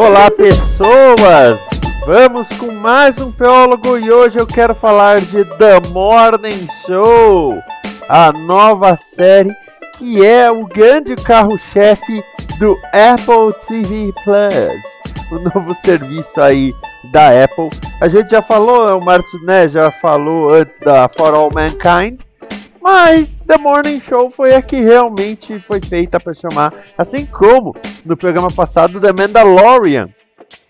Olá, pessoas! Vamos com mais um Teólogo e hoje eu quero falar de The Morning Show, a nova série que é o grande carro-chefe do Apple TV Plus, o novo serviço aí da Apple. A gente já falou, o Márcio né, já falou antes da For All Mankind, mas The Morning Show foi a que realmente foi feita para chamar, assim como no programa passado The Mandalorian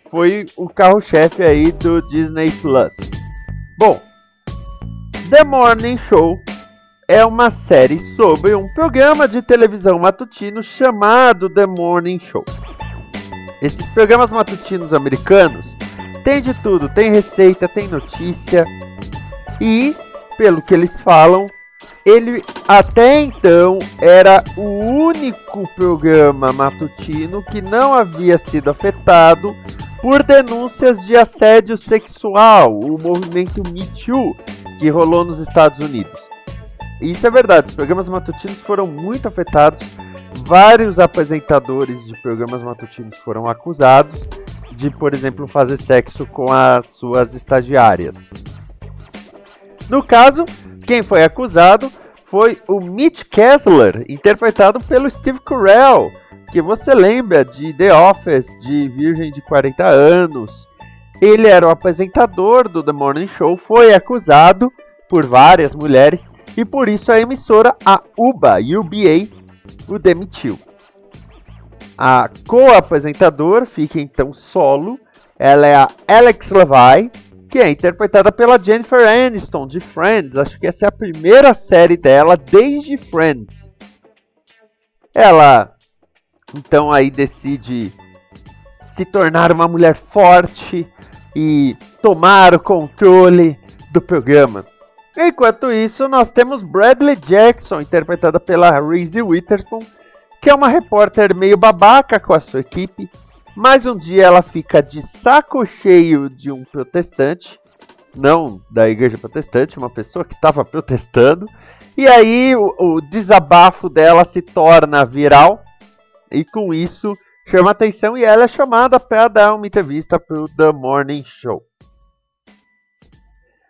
foi o carro-chefe aí do Disney Plus. Bom, The Morning Show é uma série sobre um programa de televisão matutino chamado The Morning Show. Esses programas matutinos americanos tem de tudo, tem receita, tem notícia e, pelo que eles falam, ele até então era o único programa matutino que não havia sido afetado por denúncias de assédio sexual, o movimento Me Too que rolou nos Estados Unidos. Isso é verdade, os programas matutinos foram muito afetados. Vários apresentadores de programas matutinos foram acusados de, por exemplo, fazer sexo com as suas estagiárias. No caso, quem foi acusado foi o Mitch Kessler, interpretado pelo Steve Carell, que você lembra de The Office, de Virgem de 40 anos. Ele era o apresentador do The Morning Show, foi acusado por várias mulheres e por isso a emissora, a UBA, UBA, o demitiu. A co-apresentadora fica então solo, ela é a Alex Levi, que é interpretada pela Jennifer Aniston de Friends. Acho que essa é a primeira série dela desde Friends. Ela então aí decide se tornar uma mulher forte e tomar o controle do programa. Enquanto isso, nós temos Bradley Jackson, interpretada pela Reese Witherspoon, que é uma repórter meio babaca com a sua equipe mas um dia ela fica de saco cheio de um protestante, não da igreja protestante, uma pessoa que estava protestando, e aí o, o desabafo dela se torna viral, e com isso chama atenção e ela é chamada para dar uma entrevista para o The Morning Show.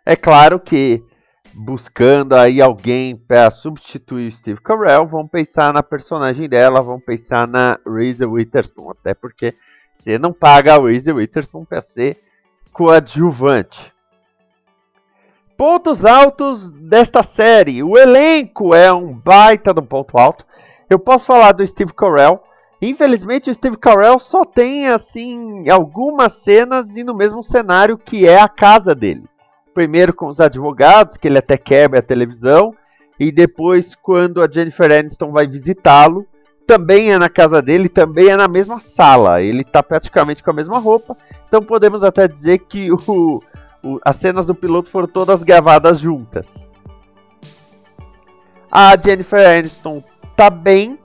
É claro que buscando aí alguém para substituir Steve Carell, vão pensar na personagem dela, vão pensar na Reese Witherspoon, até porque você não paga o Reese Witherspoon para ser coadjuvante. Pontos altos desta série. O elenco é um baita de um ponto alto. Eu posso falar do Steve Carell. Infelizmente, o Steve Carell só tem assim algumas cenas e no mesmo cenário que é a casa dele. Primeiro com os advogados, que ele até quebra a televisão, e depois quando a Jennifer Aniston vai visitá-lo, também é na casa dele, também é na mesma sala. Ele está praticamente com a mesma roupa. Então podemos até dizer que o, o, as cenas do piloto foram todas gravadas juntas. A Jennifer Aniston tá bem,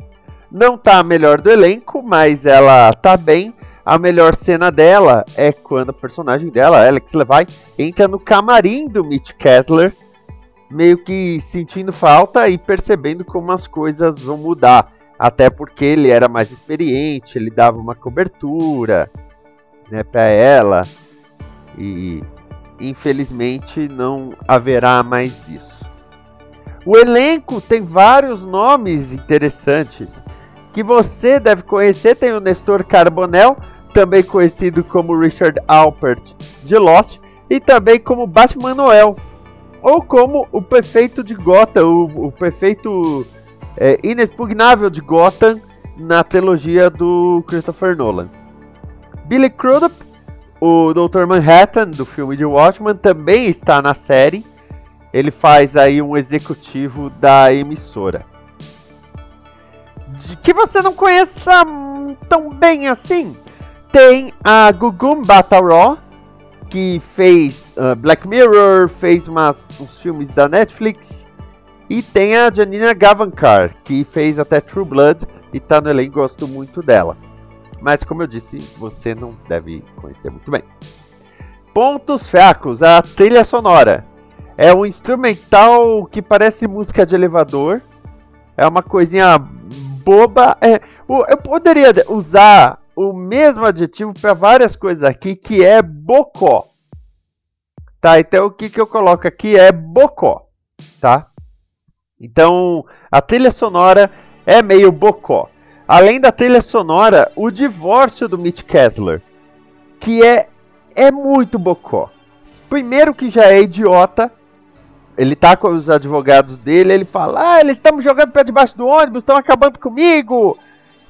não tá a melhor do elenco, mas ela tá bem. A melhor cena dela é quando a personagem dela, Alex Levi, entra no camarim do Mitch Kessler, meio que sentindo falta e percebendo como as coisas vão mudar. Até porque ele era mais experiente, ele dava uma cobertura né, para ela. E infelizmente não haverá mais isso. O elenco tem vários nomes interessantes que você deve conhecer. Tem o Nestor Carbonell, também conhecido como Richard Alpert de Lost, e também como Batman Noel, ou como o prefeito de Gotham, o, o prefeito é, inexpugnável de Gotham na trilogia do Christopher Nolan. Billy Crudup, o Dr. Manhattan do filme de Watchmen, também está na série. Ele faz aí um executivo da emissora. De que você não conheça tão bem assim, tem a Gugum Battle que fez uh, Black Mirror, fez umas, uns filmes da Netflix. E tem a Janina Gavankar, que fez até True Blood e tá no elenco, gosto muito dela. Mas como eu disse, você não deve conhecer muito bem. Pontos fracos, a trilha sonora. É um instrumental que parece música de elevador. É uma coisinha boba. É, eu poderia usar o mesmo adjetivo para várias coisas aqui, que é bocó. Tá? Então o que, que eu coloco aqui é bocó, tá? Então a trilha sonora é meio bocó. Além da trilha sonora, o divórcio do Mitch Kessler, que é é muito bocó. Primeiro que já é idiota, ele tá com os advogados dele, ele fala: "Ah, eles estão jogando pé debaixo do ônibus, estão acabando comigo".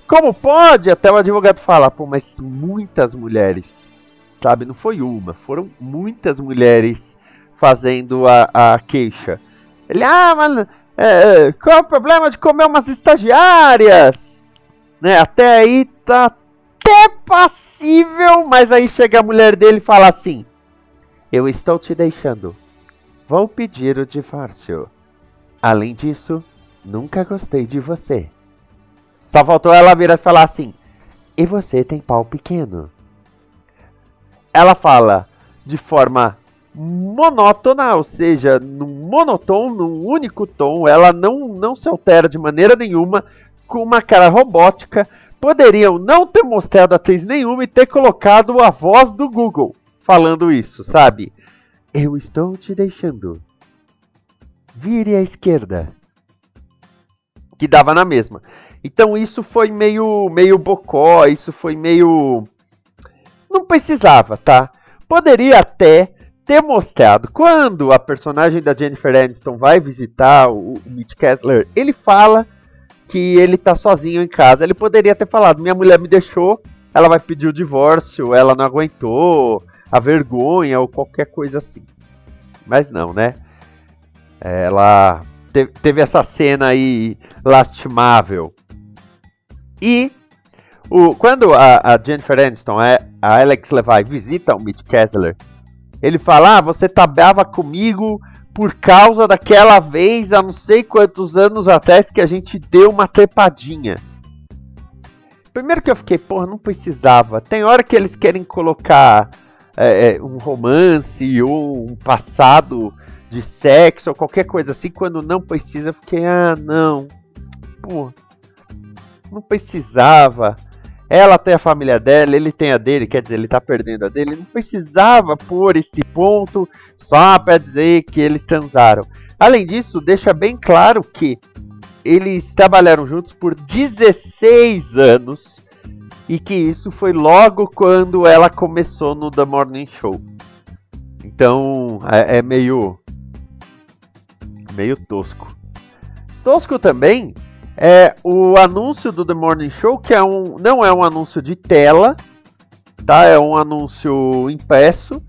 Como pode? Até o advogado fala, pô, mas muitas mulheres, sabe? Não foi uma, foram muitas mulheres fazendo a, a queixa. Ele, ah, mas é, qual é o problema de comer umas estagiárias? Né? Até aí tá até passível, mas aí chega a mulher dele e fala assim: Eu estou te deixando. Vou pedir o divórcio. Além disso, nunca gostei de você. Só faltou ela virar e falar assim: E você tem pau pequeno? Ela fala de forma monótona, ou seja, num monotom, num único tom, ela não, não se altera de maneira nenhuma, com uma cara robótica. Poderiam não ter mostrado atriz nenhuma e ter colocado a voz do Google falando isso, sabe? Eu estou te deixando. Vire à esquerda. Que dava na mesma. Então isso foi meio, meio bocó, isso foi meio. Não precisava, tá? Poderia até ter mostrado. Quando a personagem da Jennifer Aniston vai visitar o, Mitch Kessler, ele fala que ele tá sozinho em casa. Ele poderia ter falado: Minha mulher me deixou, ela vai pedir o divórcio, ela não aguentou, a vergonha ou qualquer coisa assim. Mas não, né? Ela teve, teve essa cena aí lastimável e o, quando a, a, Jennifer Aniston, a, a Alex Levi, visita o Mitch Kessler, ele fala: ah, você tá brava comigo por causa daquela vez, há não sei quantos anos atrás, que a gente deu uma trepadinha. Primeiro que eu fiquei, porra, não precisava. Tem hora que eles querem colocar é, é um romance ou um passado de sexo ou qualquer coisa assim, quando não precisa, eu fiquei, ah, não. Porra não precisava. Ela tem a família dela, ele tem a dele, quer dizer, ele tá perdendo a dele. Não precisava pôr esse ponto só para dizer que eles transaram. Além disso, deixa bem claro que eles trabalharam juntos por 16 anos e que isso foi logo quando ela começou no The Morning Show. Então é, é meio meio tosco. Tosco também é o anúncio do The Morning Show, que é um, não é um anúncio de tela, tá? É um anúncio impresso,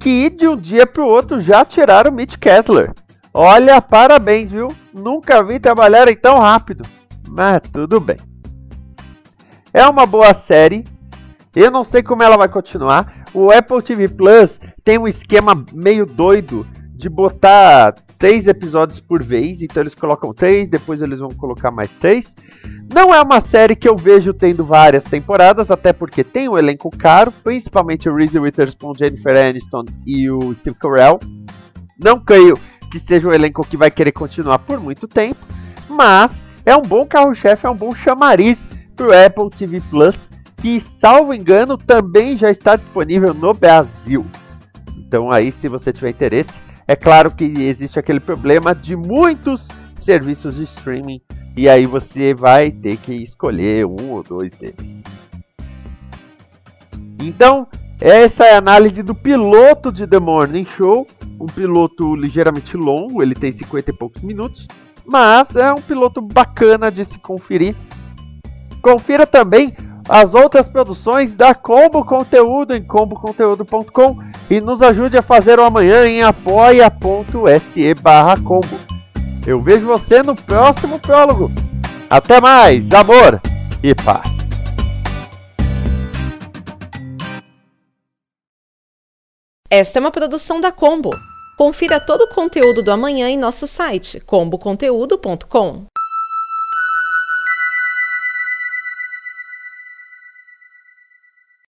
que de um dia para o outro já tiraram o Mitch Kessler. Olha, parabéns, viu? Nunca vi trabalhar tão rápido. Mas tudo bem. É uma boa série. Eu não sei como ela vai continuar. O Apple TV Plus tem um esquema meio doido de botar três episódios por vez, então eles colocam três, depois eles vão colocar mais três. Não é uma série que eu vejo tendo várias temporadas, até porque tem um elenco caro, principalmente o Reese Witherspoon, Jennifer Aniston e o Steve Carell. Não creio que seja um elenco que vai querer continuar por muito tempo, mas é um bom carro-chefe, é um bom chamariz pro Apple TV Plus, que, salvo engano, também já está disponível no Brasil. Então aí, se você tiver interesse, é claro que existe aquele problema de muitos serviços de streaming e aí você vai ter que escolher um ou dois deles. Então, essa é a análise do piloto de The Morning Show, um piloto ligeiramente longo, ele tem 50 e poucos minutos, mas é um piloto bacana de se conferir. Confira também as outras produções da Combo Conteúdo em comboconteúdo.com e nos ajude a fazer o amanhã em apoia.se barra combo. Eu vejo você no próximo prólogo. Até mais, amor e paz. Esta é uma produção da Combo. Confira todo o conteúdo do amanhã em nosso site comboconteúdo.com.